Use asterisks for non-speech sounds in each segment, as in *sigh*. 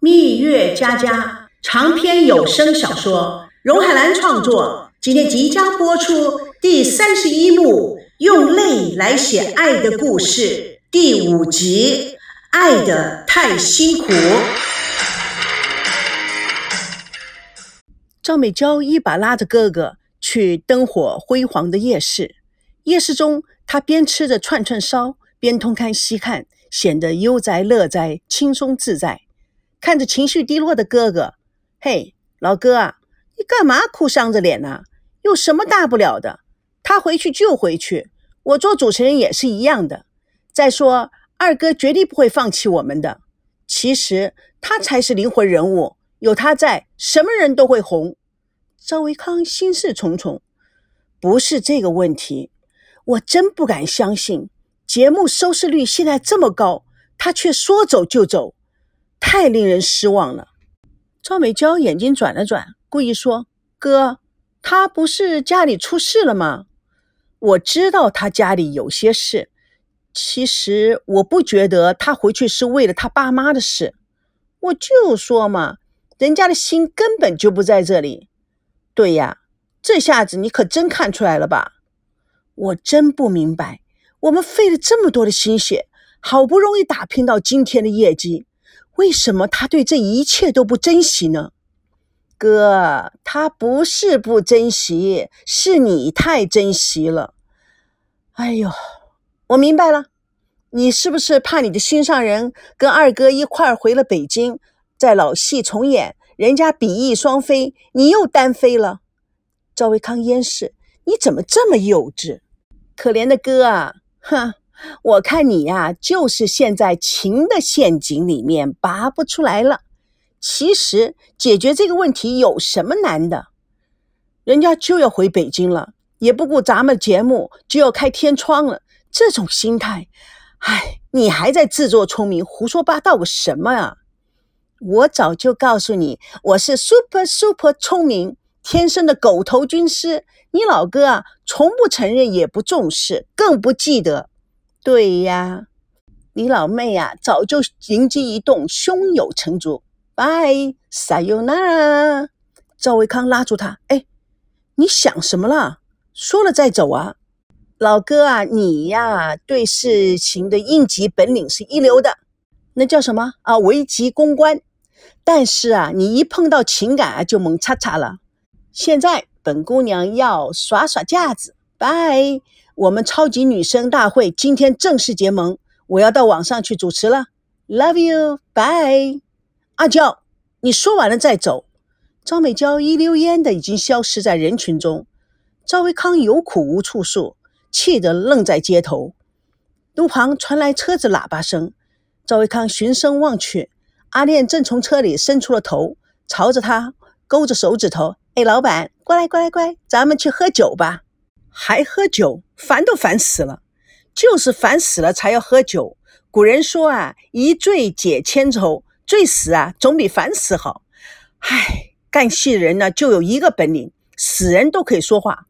蜜月佳佳长篇有声小说，荣海兰创作，今天即将播出第三十一幕《用泪来写爱的故事》第五集《爱的太辛苦》。赵美娇一把拉着哥哥去灯火辉煌的夜市，夜市中，她边吃着串串烧，边东看西看，显得悠哉乐哉、轻松自在。看着情绪低落的哥哥，嘿，老哥啊，你干嘛哭丧着脸呢？有什么大不了的？他回去就回去，我做主持人也是一样的。再说，二哥绝对不会放弃我们的。其实他才是灵魂人物，有他在，什么人都会红。赵维康心事重重，不是这个问题，我真不敢相信，节目收视率现在这么高，他却说走就走。太令人失望了。赵美娇眼睛转了转，故意说：“哥，他不是家里出事了吗？我知道他家里有些事。其实我不觉得他回去是为了他爸妈的事。我就说嘛，人家的心根本就不在这里。对呀，这下子你可真看出来了吧？我真不明白，我们费了这么多的心血，好不容易打拼到今天的业绩。”为什么他对这一切都不珍惜呢？哥，他不是不珍惜，是你太珍惜了。哎呦，我明白了，你是不是怕你的心上人跟二哥一块儿回了北京，在老戏重演，人家比翼双飞，你又单飞了？赵维康烟视，你怎么这么幼稚？可怜的哥啊，哼！我看你呀，就是陷在情的陷阱里面拔不出来了。其实解决这个问题有什么难的？人家就要回北京了，也不顾咱们节目就要开天窗了。这种心态，唉，你还在自作聪明、胡说八道个什么啊？我早就告诉你，我是 super super 聪明，天生的狗头军师。你老哥啊，从不承认，也不重视，更不记得。对呀，你老妹呀，早就灵机一动，胸有成竹。拜，撒尤那拉。赵维康拉住他，哎，你想什么了？说了再走啊，老哥啊，你呀，对事情的应急本领是一流的，那叫什么啊？危急公关。但是啊，你一碰到情感啊，就猛叉叉了。现在本姑娘要耍耍架子，拜。我们超级女声大会今天正式结盟，我要到网上去主持了。Love you, bye。阿娇，你说完了再走。张美娇一溜烟的已经消失在人群中。赵维康有苦无处诉，气得愣在街头。路旁传来车子喇叭声，赵维康循声望去，阿炼正从车里伸出了头，朝着他勾着手指头：“哎，老板，过来，过来，过来，咱们去喝酒吧。”还喝酒，烦都烦死了，就是烦死了才要喝酒。古人说啊，一醉解千愁，醉死啊总比烦死好。唉，干戏人呢就有一个本领，死人都可以说话。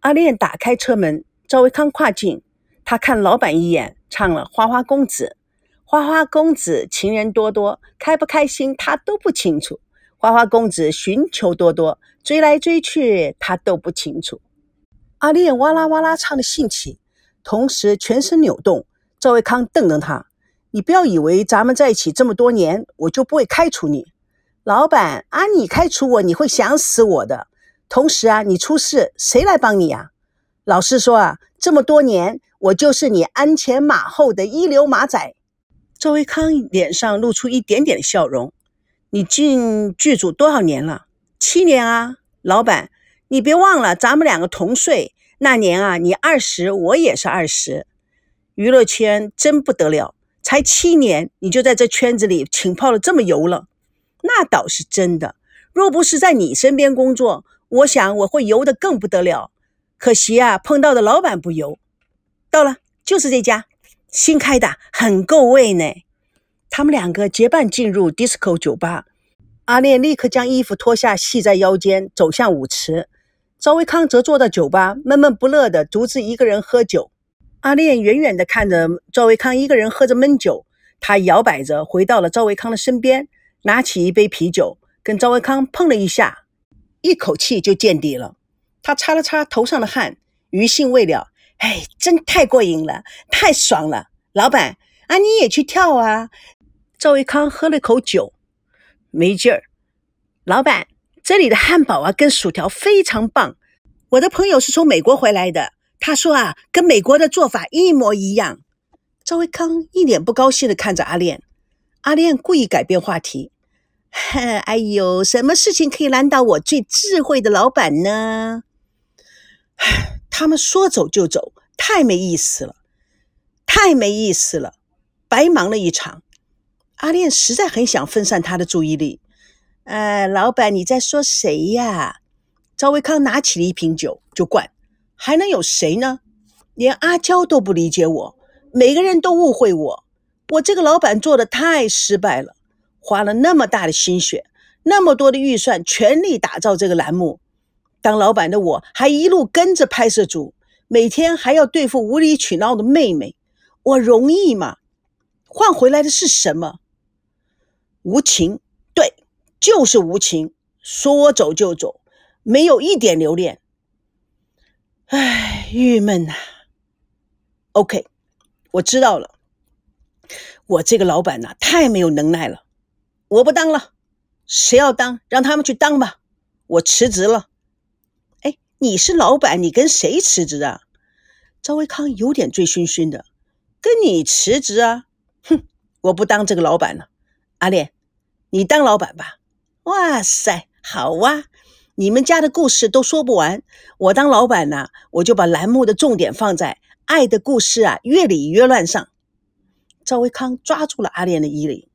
阿炼打开车门，赵维康跨进，他看老板一眼，唱了《花花公子》。花花公子情人多多，开不开心他都不清楚。花花公子寻求多多，追来追去他都不清楚。阿炼哇啦哇啦唱的兴起，同时全身扭动。赵维康瞪瞪他：“你不要以为咱们在一起这么多年，我就不会开除你。老板啊，你开除我，你会想死我的。同时啊，你出事，谁来帮你啊？老实说啊，这么多年，我就是你鞍前马后的一流马仔。”赵维康脸上露出一点点的笑容：“你进剧组多少年了？七年啊，老板。”你别忘了，咱们两个同岁，那年啊，你二十，我也是二十。娱乐圈真不得了，才七年，你就在这圈子里浸泡了这么油了，那倒是真的。若不是在你身边工作，我想我会油的更不得了。可惜啊，碰到的老板不油。到了，就是这家，新开的，很够味呢。他们两个结伴进入 disco 酒吧，阿炼立刻将衣服脱下系在腰间，走向舞池。赵维康则坐在酒吧，闷闷不乐地独自一个人喝酒。阿炼远远地看着赵维康一个人喝着闷酒，他摇摆着回到了赵维康的身边，拿起一杯啤酒，跟赵维康碰了一下，一口气就见底了。他擦了擦头上的汗，余兴未了。哎，真太过瘾了，太爽了！老板啊，你也去跳啊！赵维康喝了口酒，没劲儿。老板，这里的汉堡啊，跟薯条非常棒。我的朋友是从美国回来的，他说啊，跟美国的做法一模一样。赵维康一脸不高兴的看着阿炼，阿炼故意改变话题：“ *laughs* 哎呦，什么事情可以难倒我最智慧的老板呢？” *sighs* 他们说走就走，太没意思了，太没意思了，白忙了一场。阿炼实在很想分散他的注意力。哎，老板，你在说谁呀？赵维康拿起了一瓶酒就灌，还能有谁呢？连阿娇都不理解我，每个人都误会我，我这个老板做的太失败了，花了那么大的心血，那么多的预算，全力打造这个栏目。当老板的我还一路跟着拍摄组，每天还要对付无理取闹的妹妹，我容易吗？换回来的是什么？无情，就是无情，说走就走，没有一点留恋。唉，郁闷呐。OK，我知道了，我这个老板呐，太没有能耐了，我不当了，谁要当，让他们去当吧，我辞职了。哎你是老板，你跟谁辞职啊？赵维康有点醉醺醺的，跟你辞职啊？哼，我不当这个老板了。阿莲，你当老板吧。哇塞，好啊！你们家的故事都说不完，我当老板呢，我就把栏目的重点放在爱的故事啊，越理越乱上。赵维康抓住了阿莲的衣领，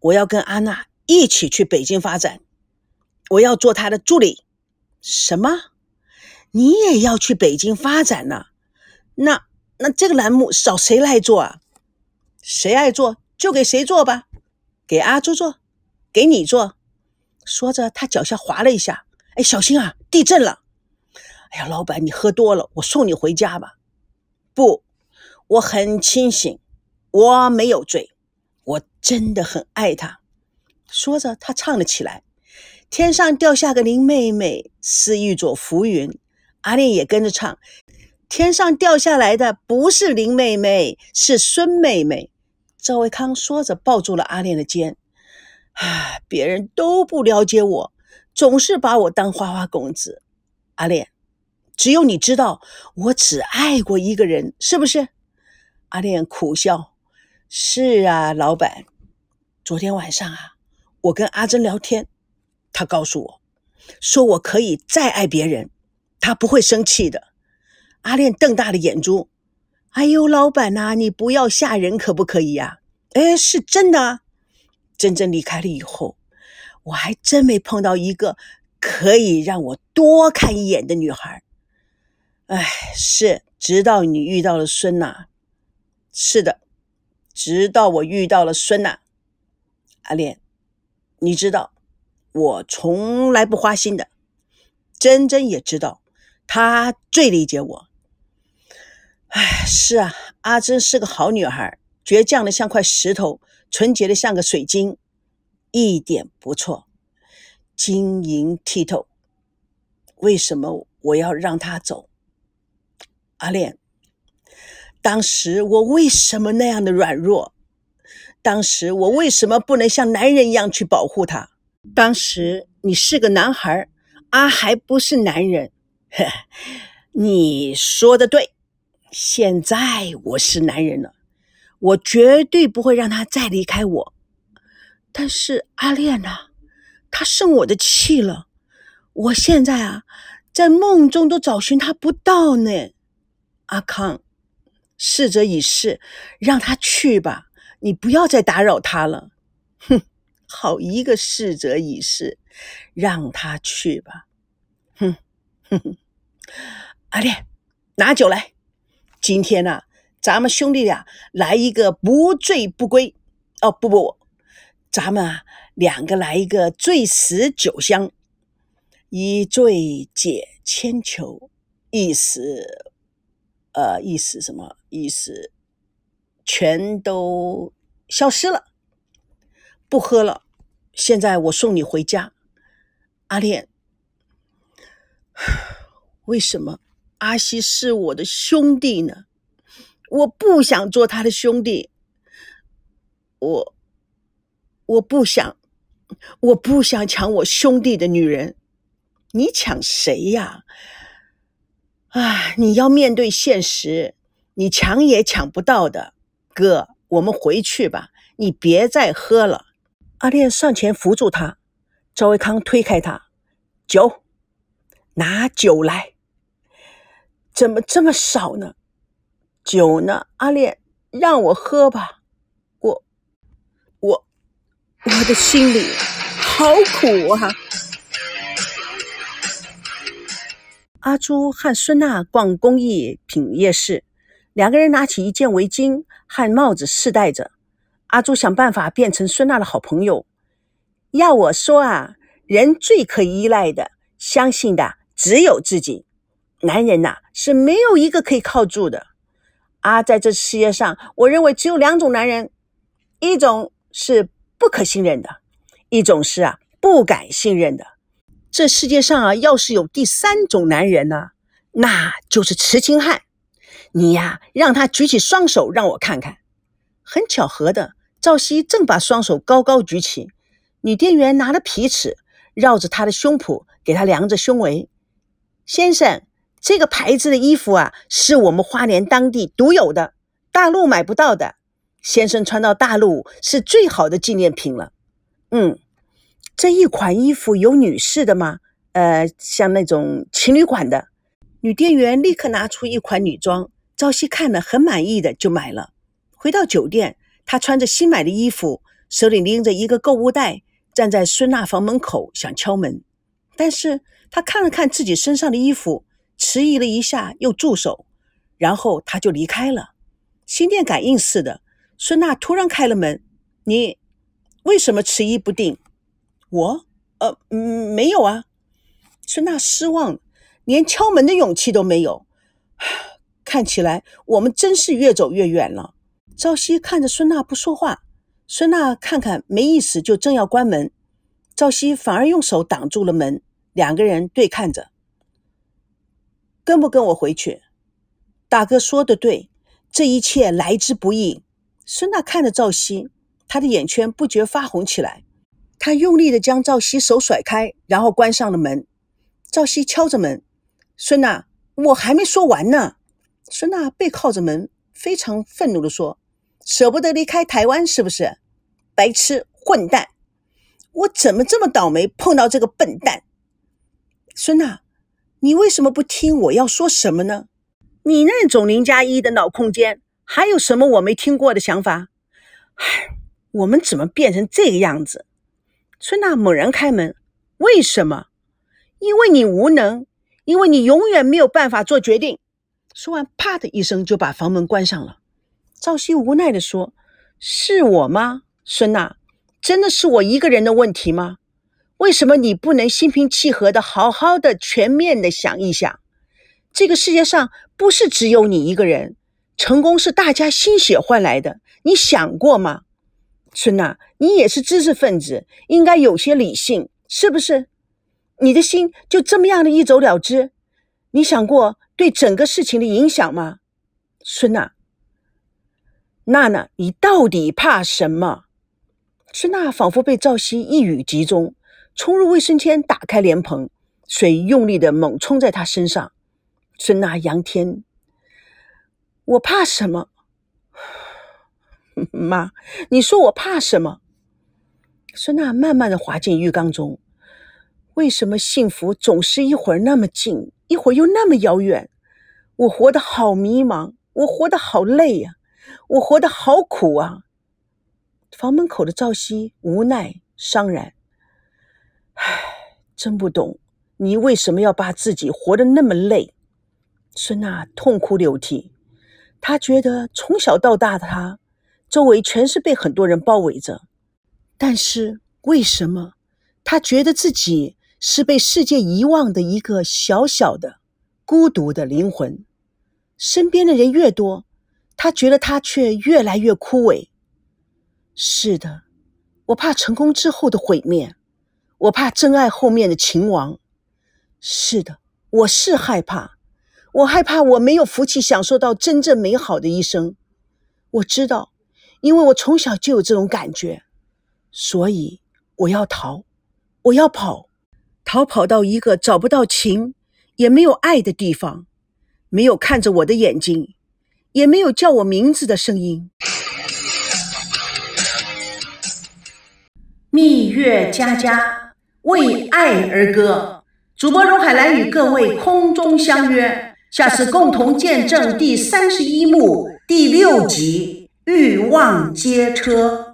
我要跟安娜一起去北京发展，我要做她的助理。什么？你也要去北京发展呢？那那这个栏目找谁来做啊？谁爱做就给谁做吧，给阿朱做，给你做。说着，他脚下滑了一下。哎，小心啊，地震了！哎呀，老板，你喝多了，我送你回家吧。不，我很清醒，我没有醉，我真的很爱他。说着，他唱了起来。天上掉下个林妹妹，是一朵浮云。阿莲也跟着唱。天上掉下来的不是林妹妹，是孙妹妹。赵维康说着，抱住了阿莲的肩。啊，别人都不了解我，总是把我当花花公子。阿莲，只有你知道，我只爱过一个人，是不是？阿莲苦笑。是啊，老板。昨天晚上啊，我跟阿珍聊天。他告诉我，说我可以再爱别人，他不会生气的。阿炼瞪大了眼珠，哎呦，老板呐，你不要吓人可不可以呀？哎，是真的。真正离开了以后，我还真没碰到一个可以让我多看一眼的女孩。哎，是，直到你遇到了孙娜。是的，直到我遇到了孙娜。阿莲，你知道。我从来不花心的，珍珍也知道，她最理解我。哎，是啊，阿珍是个好女孩，倔强的像块石头，纯洁的像个水晶，一点不错，晶莹剔透。为什么我要让他走？阿莲，当时我为什么那样的软弱？当时我为什么不能像男人一样去保护他？当时你是个男孩，阿还不是男人。呵 *laughs* 你说的对，现在我是男人了，我绝对不会让他再离开我。但是阿恋呐，他生我的气了，我现在啊，在梦中都找寻他不到呢。阿康，逝者已逝，让他去吧，你不要再打扰他了。哼。好一个逝者已逝，让他去吧。哼哼哼，阿恋，拿酒来。今天呢，咱们兄弟俩来一个不醉不归。哦，不不，咱们啊两个来一个醉死酒香，一醉解千愁，一时，呃，一死什么？一死全都消失了。不喝了，现在我送你回家。阿恋，*sighs* 为什么阿西是我的兄弟呢？我不想做他的兄弟。我，我不想，我不想抢我兄弟的女人。你抢谁呀？啊！你要面对现实，你抢也抢不到的。哥，我们回去吧，你别再喝了。阿烈上前扶住他，赵维康推开他，酒，拿酒来。怎么这么少呢？酒呢？阿烈，让我喝吧。我，我，我的心里好苦啊。阿朱和孙娜逛工艺品夜市，两个人拿起一件围巾和帽子试戴着。阿朱想办法变成孙娜的好朋友。要我说啊，人最可依赖的、相信的只有自己。男人呐，是没有一个可以靠住的。啊，在这世界上，我认为只有两种男人：一种是不可信任的，一种是啊不敢信任的。这世界上啊，要是有第三种男人呢，那就是痴情汉。你呀，让他举起双手让我看看。很巧合的，赵熙正把双手高高举起，女店员拿了皮尺，绕着他的胸脯给他量着胸围。先生，这个牌子的衣服啊，是我们花莲当地独有的，大陆买不到的。先生穿到大陆是最好的纪念品了。嗯。这一款衣服有女士的吗？呃，像那种情侣款的。女店员立刻拿出一款女装，朝夕看了很满意的就买了。回到酒店，她穿着新买的衣服，手里拎着一个购物袋，站在孙娜房门口想敲门，但是她看了看自己身上的衣服，迟疑了一下又住手，然后他就离开了。心电感应似的，孙娜突然开了门：“你为什么迟疑不定？”我，呃，嗯，没有啊。孙娜失望，连敲门的勇气都没有。*sighs* 看起来我们真是越走越远了。赵熙看着孙娜不说话，孙娜看看没意思，就正要关门，赵熙反而用手挡住了门。两个人对看着，跟不跟我回去？大哥说的对，这一切来之不易。孙娜看着赵熙，她的眼圈不觉发红起来。他用力的将赵熙手甩开，然后关上了门。赵熙敲着门：“孙娜，我还没说完呢。”孙娜背靠着门，非常愤怒的说：“舍不得离开台湾是不是？白痴混蛋！我怎么这么倒霉，碰到这个笨蛋？”孙娜，你为什么不听我要说什么呢？你那种零加一的脑空间，还有什么我没听过的想法？唉，我们怎么变成这个样子？孙娜猛然开门，为什么？因为你无能，因为你永远没有办法做决定。说完，啪的一声就把房门关上了。赵熙无奈地说：“是我吗？孙娜，真的是我一个人的问题吗？为什么你不能心平气和的、好好的、全面的想一想？这个世界上不是只有你一个人，成功是大家心血换来的，你想过吗？”孙娜，你也是知识分子，应该有些理性，是不是？你的心就这么样的一走了之？你想过对整个事情的影响吗？孙娜，娜娜，你到底怕什么？孙娜仿佛被赵熙一语击中，冲入卫生间，打开莲蓬，水用力的猛冲在她身上。孙娜仰天，我怕什么？*laughs* 妈，你说我怕什么？孙娜慢慢的滑进浴缸中。为什么幸福总是一会儿那么近，一会儿又那么遥远？我活得好迷茫，我活得好累呀，我活得好苦啊！房门口的赵熙无奈伤然，唉，真不懂你为什么要把自己活得那么累。孙娜痛哭流涕，她觉得从小到大的她。周围全是被很多人包围着，但是为什么他觉得自己是被世界遗忘的一个小小的、孤独的灵魂？身边的人越多，他觉得他却越来越枯萎。是的，我怕成功之后的毁灭，我怕真爱后面的秦王。是的，我是害怕，我害怕我没有福气享受到真正美好的一生。我知道，因为我从小就有这种感觉，所以我要逃，我要跑，逃跑到一个找不到情，也没有爱的地方，没有看着我的眼睛，也没有叫我名字的声音。蜜月佳佳为爱而歌。主播荣海兰与各位空中相约，下次共同见证第三十一幕第六集《欲望街车》。